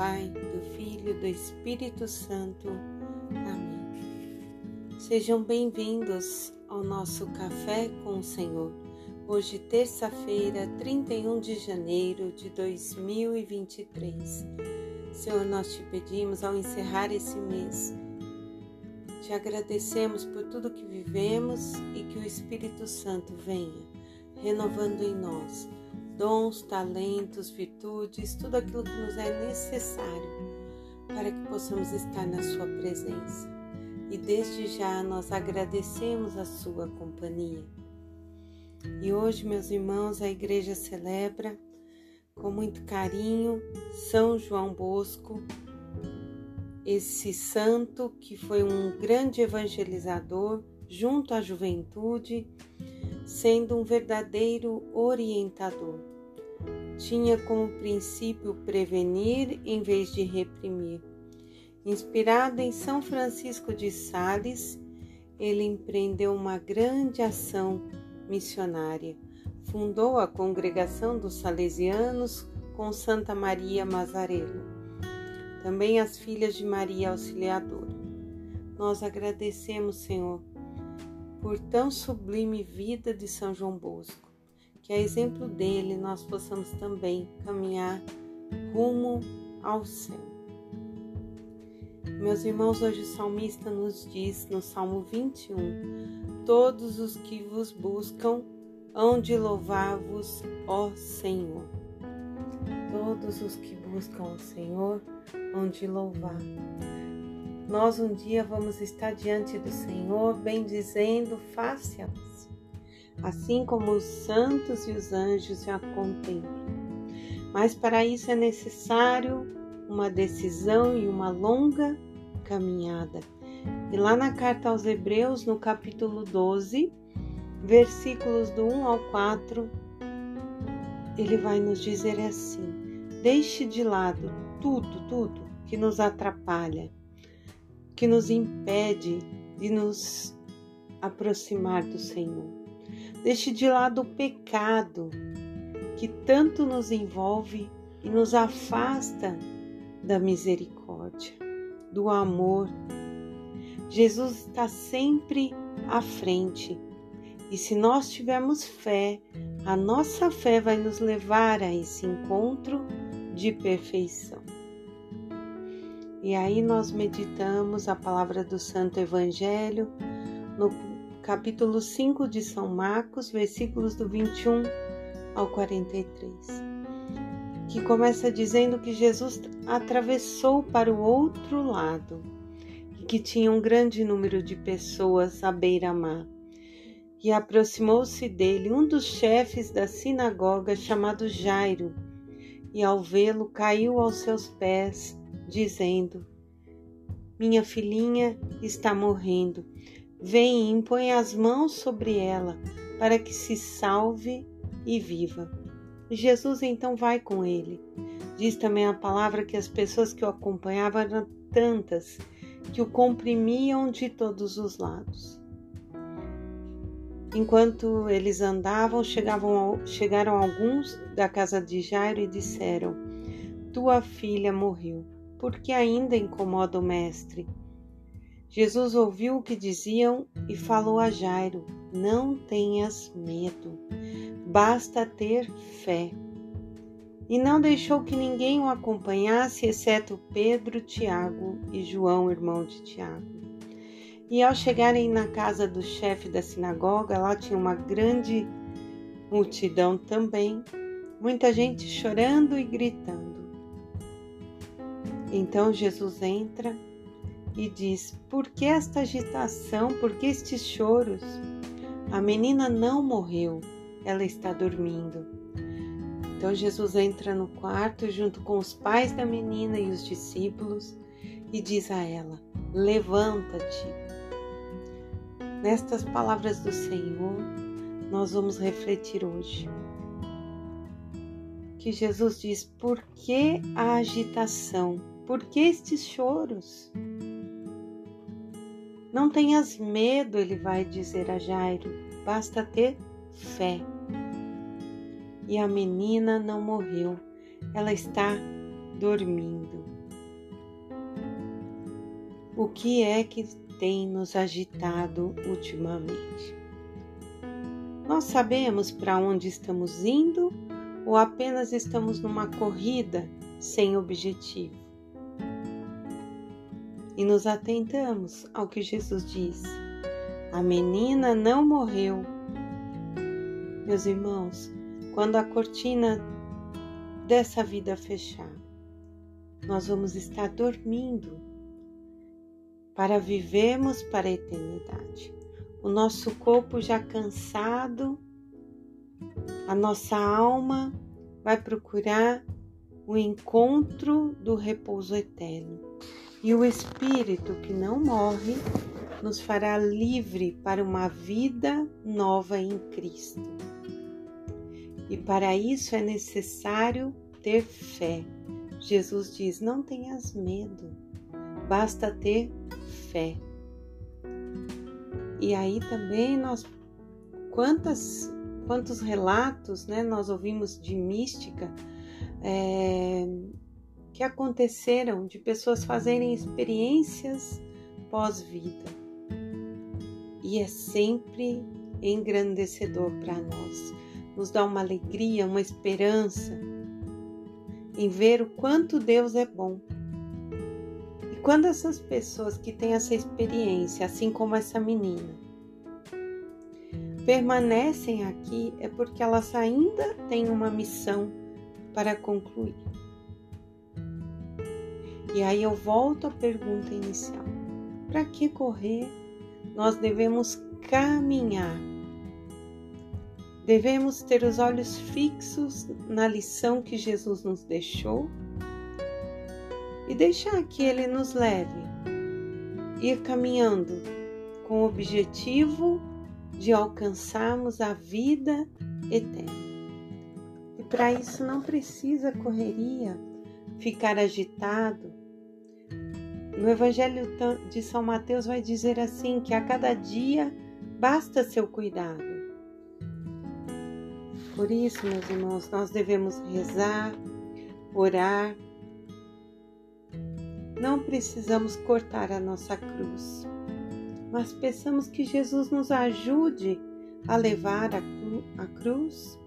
Pai, do Filho, do Espírito Santo. Amém. Sejam bem-vindos ao nosso Café com o Senhor. Hoje, terça-feira, 31 de janeiro de 2023. Senhor, nós te pedimos ao encerrar esse mês, te agradecemos por tudo que vivemos e que o Espírito Santo venha renovando em nós dons, talentos, virtudes, tudo aquilo que nos é necessário para que possamos estar na Sua presença. E desde já nós agradecemos a Sua companhia. E hoje, meus irmãos, a igreja celebra com muito carinho São João Bosco, esse santo que foi um grande evangelizador junto à juventude, sendo um verdadeiro orientador tinha como princípio prevenir em vez de reprimir. Inspirado em São Francisco de Sales, ele empreendeu uma grande ação missionária. Fundou a congregação dos Salesianos com Santa Maria Mazarelo, também as filhas de Maria Auxiliadora. Nós agradecemos, Senhor, por tão sublime vida de São João Bosco que a exemplo dele nós possamos também caminhar rumo ao céu. Meus irmãos, hoje o salmista nos diz no Salmo 21: Todos os que vos buscam hão de louvar-vos, ó Senhor. Todos os que buscam o Senhor hão de louvar. Nós um dia vamos estar diante do Senhor, bendizendo face a face assim como os santos e os anjos já contemplam. Mas para isso é necessário uma decisão e uma longa caminhada. E lá na carta aos Hebreus, no capítulo 12, versículos do 1 ao 4, ele vai nos dizer assim: Deixe de lado tudo, tudo que nos atrapalha, que nos impede de nos aproximar do Senhor. Deixe de lado o pecado que tanto nos envolve e nos afasta da misericórdia, do amor. Jesus está sempre à frente e se nós tivermos fé, a nossa fé vai nos levar a esse encontro de perfeição. E aí nós meditamos a palavra do Santo Evangelho no capítulo 5 de São Marcos, versículos do 21 ao 43, que começa dizendo que Jesus atravessou para o outro lado e que tinha um grande número de pessoas à beira-mar. E aproximou-se dele um dos chefes da sinagoga chamado Jairo, e ao vê-lo caiu aos seus pés, dizendo: Minha filhinha está morrendo Vem e impõe as mãos sobre ela, para que se salve e viva. Jesus então vai com ele. Diz também a palavra que as pessoas que o acompanhavam eram tantas que o comprimiam de todos os lados. Enquanto eles andavam, chegavam, chegaram alguns da casa de Jairo e disseram: Tua filha morreu, porque ainda incomoda o mestre. Jesus ouviu o que diziam e falou a Jairo: Não tenhas medo, basta ter fé. E não deixou que ninguém o acompanhasse, exceto Pedro, Tiago e João, irmão de Tiago. E ao chegarem na casa do chefe da sinagoga, lá tinha uma grande multidão também, muita gente chorando e gritando. Então Jesus entra e diz: Por que esta agitação? Por que estes choros? A menina não morreu, ela está dormindo. Então Jesus entra no quarto junto com os pais da menina e os discípulos e diz a ela: Levanta-te. Nestas palavras do Senhor, nós vamos refletir hoje. Que Jesus diz: Por que a agitação? Por que estes choros? Não tenhas medo, ele vai dizer a Jairo, basta ter fé. E a menina não morreu, ela está dormindo. O que é que tem nos agitado ultimamente? Nós sabemos para onde estamos indo ou apenas estamos numa corrida sem objetivo? E nos atentamos ao que Jesus disse: a menina não morreu. Meus irmãos, quando a cortina dessa vida fechar, nós vamos estar dormindo para vivermos para a eternidade. O nosso corpo já cansado, a nossa alma vai procurar o encontro do repouso eterno. E o Espírito que não morre nos fará livre para uma vida nova em Cristo. E para isso é necessário ter fé. Jesus diz: não tenhas medo, basta ter fé. E aí também nós quantas quantos relatos, né, nós ouvimos de mística é, que aconteceram de pessoas fazerem experiências pós-vida. E é sempre engrandecedor para nós, nos dá uma alegria, uma esperança em ver o quanto Deus é bom. E quando essas pessoas que têm essa experiência, assim como essa menina, permanecem aqui, é porque elas ainda têm uma missão para concluir. E aí eu volto à pergunta inicial: para que correr? Nós devemos caminhar Devemos ter os olhos fixos na lição que Jesus nos deixou e deixar que Ele nos leve, ir caminhando com o objetivo de alcançarmos a vida eterna. E para isso não precisa correria, ficar agitado. No Evangelho de São Mateus vai dizer assim que a cada dia basta seu cuidado. Por isso, meus irmãos, nós devemos rezar, orar. Não precisamos cortar a nossa cruz, mas peçamos que Jesus nos ajude a levar a, cru a cruz,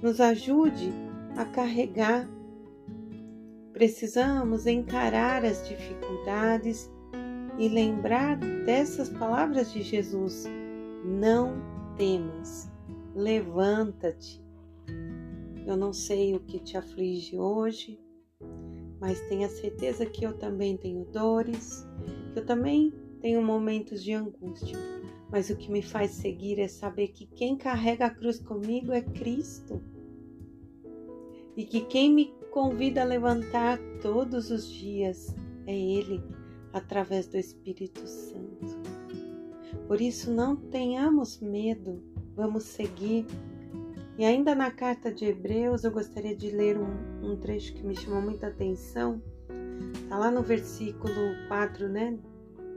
nos ajude a carregar. Precisamos encarar as dificuldades e lembrar dessas palavras de Jesus: não temas levanta-te. Eu não sei o que te aflige hoje, mas tenha certeza que eu também tenho dores, que eu também tenho momentos de angústia. Mas o que me faz seguir é saber que quem carrega a cruz comigo é Cristo. E que quem me convida a levantar todos os dias é Ele, através do Espírito Santo. Por isso, não tenhamos medo Vamos seguir. E ainda na carta de Hebreus, eu gostaria de ler um, um trecho que me chamou muita atenção. Está lá no versículo 4, né?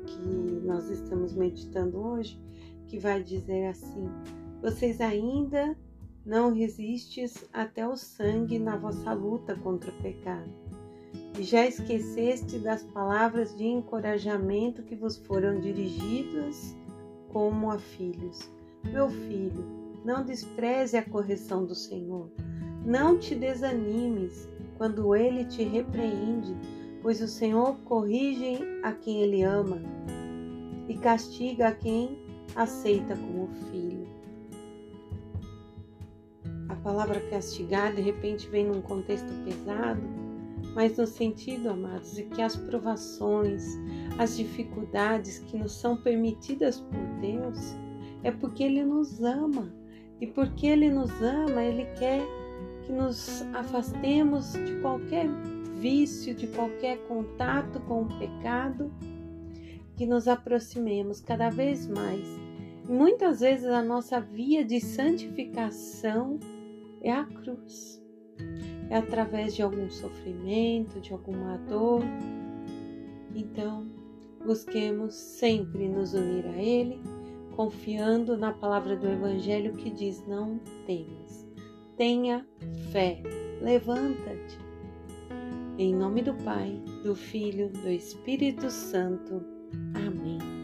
Que nós estamos meditando hoje, que vai dizer assim: Vocês ainda não resistes até o sangue na vossa luta contra o pecado. E já esqueceste das palavras de encorajamento que vos foram dirigidas como a filhos. Meu filho, não despreze a correção do Senhor. Não te desanimes quando ele te repreende, pois o Senhor corrige a quem ele ama e castiga a quem aceita como filho. Palavra castigar de repente vem num contexto pesado, mas no sentido, amados, de que as provações, as dificuldades que nos são permitidas por Deus, é porque Ele nos ama. E porque Ele nos ama, Ele quer que nos afastemos de qualquer vício, de qualquer contato com o pecado, que nos aproximemos cada vez mais. Muitas vezes a nossa via de santificação é a cruz. É através de algum sofrimento, de alguma dor. Então, busquemos sempre nos unir a Ele confiando na palavra do Evangelho que diz: Não temas, tenha fé, levanta-te. Em nome do Pai, do Filho, do Espírito Santo. Amém.